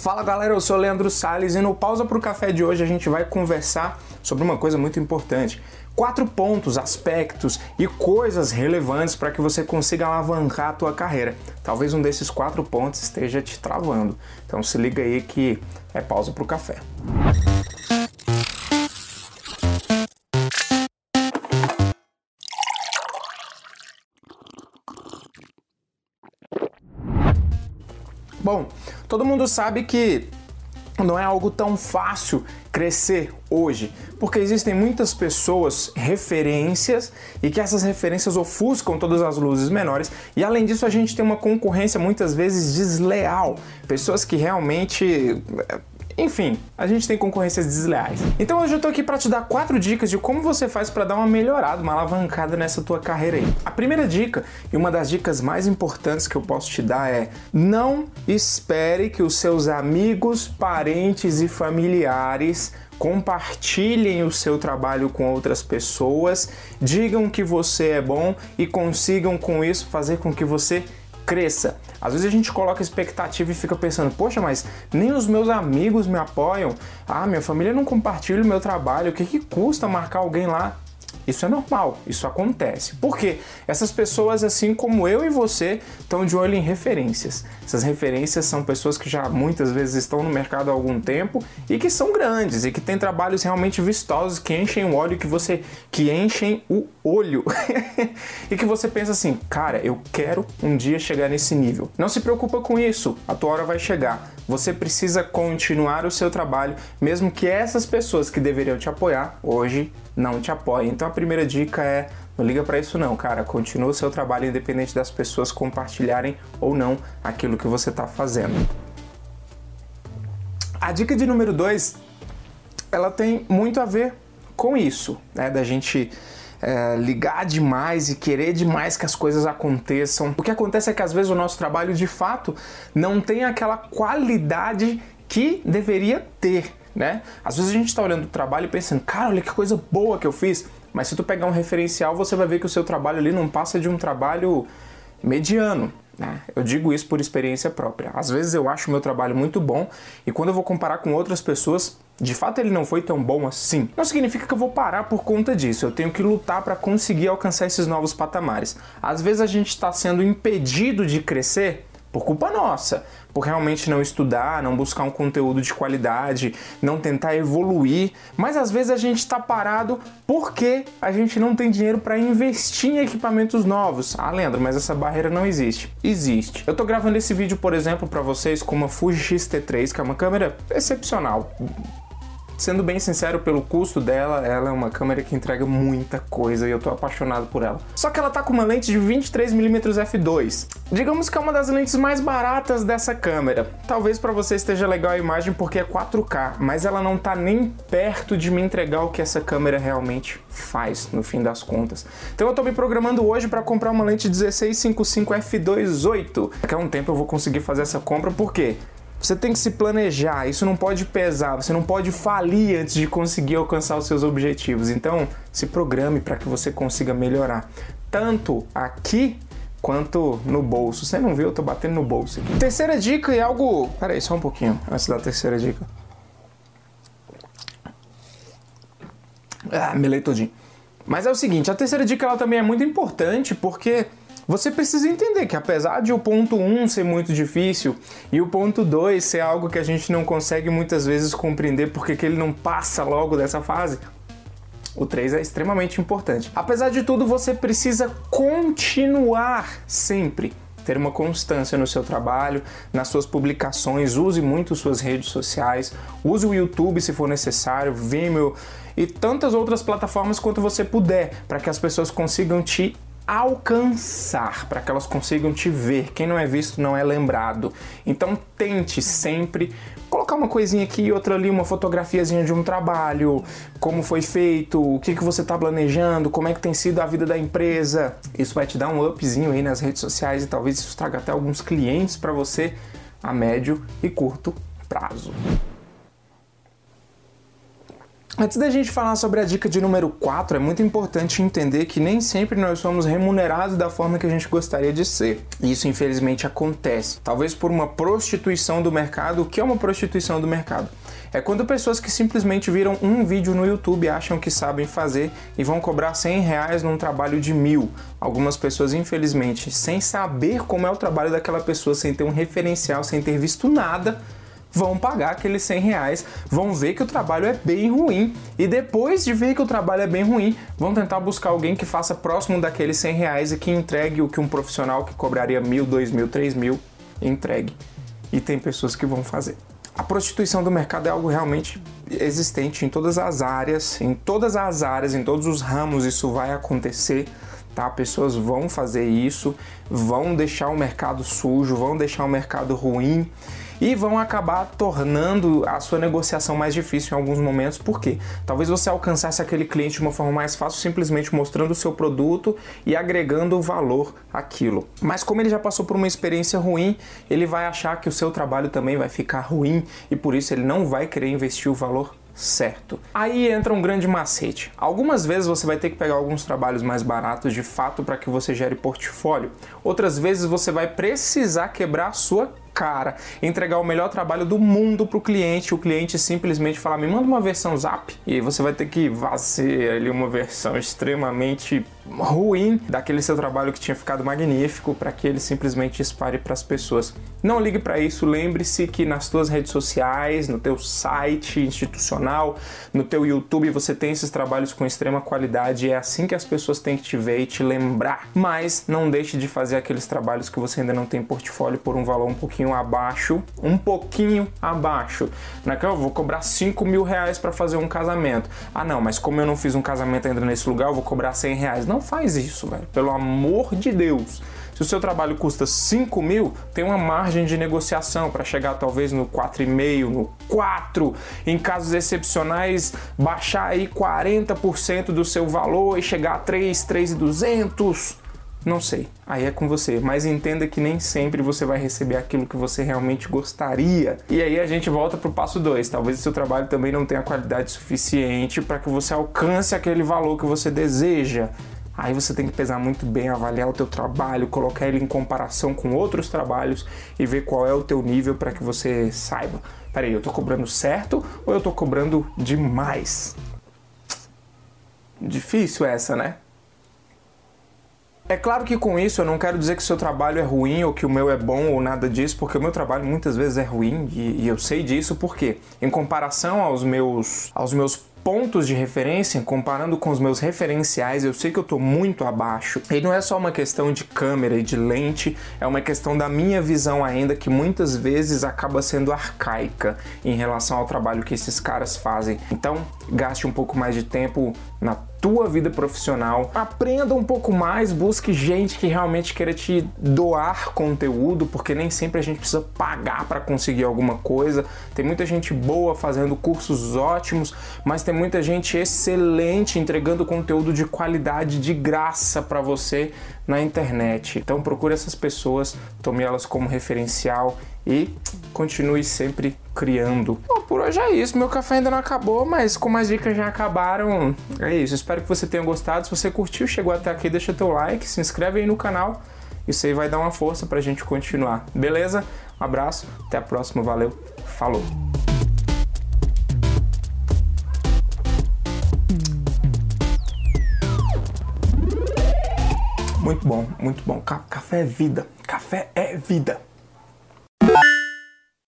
Fala galera, eu sou Leandro Salles e no Pausa para o Café de hoje a gente vai conversar sobre uma coisa muito importante. Quatro pontos, aspectos e coisas relevantes para que você consiga alavancar a tua carreira. Talvez um desses quatro pontos esteja te travando. Então se liga aí que é pausa para o café. Bom, todo mundo sabe que não é algo tão fácil crescer hoje, porque existem muitas pessoas, referências, e que essas referências ofuscam todas as luzes menores, e além disso a gente tem uma concorrência muitas vezes desleal, pessoas que realmente enfim, a gente tem concorrências desleais. Então hoje eu tô aqui para te dar quatro dicas de como você faz para dar uma melhorada, uma alavancada nessa tua carreira aí. A primeira dica, e uma das dicas mais importantes que eu posso te dar é: não espere que os seus amigos, parentes e familiares compartilhem o seu trabalho com outras pessoas, digam que você é bom e consigam com isso fazer com que você cresça. Às vezes a gente coloca expectativa e fica pensando, poxa, mas nem os meus amigos me apoiam. Ah, minha família não compartilha o meu trabalho. O que, que custa marcar alguém lá? Isso é normal, isso acontece. Porque essas pessoas, assim como eu e você, estão de olho em referências. Essas referências são pessoas que já muitas vezes estão no mercado há algum tempo e que são grandes e que têm trabalhos realmente vistosos que enchem o olho que você que enchem o olho e que você pensa assim, cara, eu quero um dia chegar nesse nível. Não se preocupa com isso, a tua hora vai chegar. Você precisa continuar o seu trabalho, mesmo que essas pessoas que deveriam te apoiar hoje não te apoiem. Então a primeira dica é não liga para isso não, cara. Continua o seu trabalho independente das pessoas compartilharem ou não aquilo que você está fazendo. A dica de número dois, ela tem muito a ver com isso, né? Da gente é, ligar demais e querer demais que as coisas aconteçam. O que acontece é que às vezes o nosso trabalho de fato não tem aquela qualidade que deveria ter, né? Às vezes a gente está olhando o trabalho e pensando, cara, olha que coisa boa que eu fiz. Mas se tu pegar um referencial, você vai ver que o seu trabalho ali não passa de um trabalho mediano. Né? Eu digo isso por experiência própria. Às vezes eu acho o meu trabalho muito bom e quando eu vou comparar com outras pessoas, de fato ele não foi tão bom assim. Não significa que eu vou parar por conta disso. Eu tenho que lutar para conseguir alcançar esses novos patamares. Às vezes a gente está sendo impedido de crescer por culpa nossa, por realmente não estudar, não buscar um conteúdo de qualidade, não tentar evoluir, mas às vezes a gente está parado porque a gente não tem dinheiro para investir em equipamentos novos. Ah, Leandro, mas essa barreira não existe. Existe. Eu estou gravando esse vídeo, por exemplo, para vocês com uma Fuji X-T3, que é uma câmera excepcional Sendo bem sincero, pelo custo dela, ela é uma câmera que entrega muita coisa e eu tô apaixonado por ela. Só que ela tá com uma lente de 23mm f2. Digamos que é uma das lentes mais baratas dessa câmera. Talvez para você esteja legal a imagem porque é 4K, mas ela não tá nem perto de me entregar o que essa câmera realmente faz no fim das contas. Então eu tô me programando hoje para comprar uma lente 1655 f2.8. Daqui a um tempo eu vou conseguir fazer essa compra porque você tem que se planejar, isso não pode pesar, você não pode falir antes de conseguir alcançar os seus objetivos. Então, se programe para que você consiga melhorar, tanto aqui quanto no bolso. Você não viu? Eu tô batendo no bolso aqui. Terceira dica é algo. Pera aí, só um pouquinho antes da terceira dica. Ah, melei todinho. Mas é o seguinte, a terceira dica ela também é muito importante porque você precisa entender que apesar de o ponto 1 um ser muito difícil e o ponto 2 ser algo que a gente não consegue muitas vezes compreender porque que ele não passa logo dessa fase, o 3 é extremamente importante. Apesar de tudo, você precisa continuar sempre ter uma constância no seu trabalho, nas suas publicações, use muito suas redes sociais, use o YouTube se for necessário, Vimeo e tantas outras plataformas quanto você puder, para que as pessoas consigam te alcançar, para que elas consigam te ver. Quem não é visto não é lembrado. Então tente sempre colocar uma coisinha aqui e outra ali, uma fotografiazinha de um trabalho, como foi feito, o que, que você está planejando, como é que tem sido a vida da empresa. Isso vai te dar um upzinho aí nas redes sociais e talvez isso traga até alguns clientes para você a médio e curto prazo. Antes da gente falar sobre a dica de número 4, é muito importante entender que nem sempre nós somos remunerados da forma que a gente gostaria de ser. Isso infelizmente acontece. Talvez por uma prostituição do mercado. O que é uma prostituição do mercado? É quando pessoas que simplesmente viram um vídeo no YouTube acham que sabem fazer e vão cobrar 100 reais num trabalho de mil. Algumas pessoas, infelizmente, sem saber como é o trabalho daquela pessoa, sem ter um referencial, sem ter visto nada, vão pagar aqueles 100 reais, vão ver que o trabalho é bem ruim e depois de ver que o trabalho é bem ruim, vão tentar buscar alguém que faça próximo daqueles 100 reais e que entregue o que um profissional que cobraria mil, dois mil, três mil entregue. E tem pessoas que vão fazer. A prostituição do mercado é algo realmente existente em todas as áreas, em todas as áreas, em todos os ramos isso vai acontecer. Tá? Pessoas vão fazer isso, vão deixar o mercado sujo, vão deixar o mercado ruim e vão acabar tornando a sua negociação mais difícil em alguns momentos. Por quê? Talvez você alcançasse aquele cliente de uma forma mais fácil, simplesmente mostrando o seu produto e agregando valor àquilo. Mas como ele já passou por uma experiência ruim, ele vai achar que o seu trabalho também vai ficar ruim e por isso ele não vai querer investir o valor certo. Aí entra um grande macete. Algumas vezes você vai ter que pegar alguns trabalhos mais baratos de fato para que você gere portfólio. Outras vezes você vai precisar quebrar a sua cara, entregar o melhor trabalho do mundo para o cliente, o cliente simplesmente falar, me manda uma versão zap, e você vai ter que fazer ali uma versão extremamente ruim daquele seu trabalho que tinha ficado magnífico para que ele simplesmente espalhe para as pessoas. Não ligue para isso, lembre-se que nas tuas redes sociais, no teu site institucional, no teu YouTube, você tem esses trabalhos com extrema qualidade e é assim que as pessoas têm que te ver e te lembrar. Mas não deixe de fazer aqueles trabalhos que você ainda não tem portfólio por um valor um pouquinho abaixo, um pouquinho abaixo. Não é eu vou cobrar 5 mil reais para fazer um casamento. Ah, não, mas como eu não fiz um casamento ainda nesse lugar, eu vou cobrar 100 reais. Não faz isso, velho. Pelo amor de Deus. Se o seu trabalho custa 5 mil, tem uma margem de negociação para chegar talvez no 4,5, no 4. Em casos excepcionais, baixar aí 40% do seu valor e chegar a 3, 3,200. Não sei, aí é com você, mas entenda que nem sempre você vai receber aquilo que você realmente gostaria. E aí a gente volta para o passo 2. Talvez o seu trabalho também não tenha qualidade suficiente para que você alcance aquele valor que você deseja. Aí você tem que pesar muito bem, avaliar o teu trabalho, colocar ele em comparação com outros trabalhos e ver qual é o teu nível para que você saiba. Peraí, eu estou cobrando certo ou eu estou cobrando demais? Difícil essa, né? É claro que com isso eu não quero dizer que o seu trabalho é ruim ou que o meu é bom ou nada disso, porque o meu trabalho muitas vezes é ruim e, e eu sei disso porque, em comparação aos meus, aos meus pontos de referência, comparando com os meus referenciais, eu sei que eu estou muito abaixo. E não é só uma questão de câmera e de lente, é uma questão da minha visão ainda que muitas vezes acaba sendo arcaica em relação ao trabalho que esses caras fazem. Então, gaste um pouco mais de tempo na tua vida profissional. Aprenda um pouco mais, busque gente que realmente queira te doar conteúdo, porque nem sempre a gente precisa pagar para conseguir alguma coisa. Tem muita gente boa fazendo cursos ótimos, mas tem muita gente excelente entregando conteúdo de qualidade de graça para você na internet. Então procure essas pessoas, tome elas como referencial e continue sempre criando. Bom, por hoje é isso. Meu café ainda não acabou, mas como as dicas já acabaram, é isso. Espero que você tenha gostado. Se você curtiu, chegou até aqui, deixa teu like, se inscreve aí no canal. Isso aí vai dar uma força pra gente continuar. Beleza? Um abraço, até a próxima, valeu, falou! Muito bom, muito bom. Café é vida. Café é vida.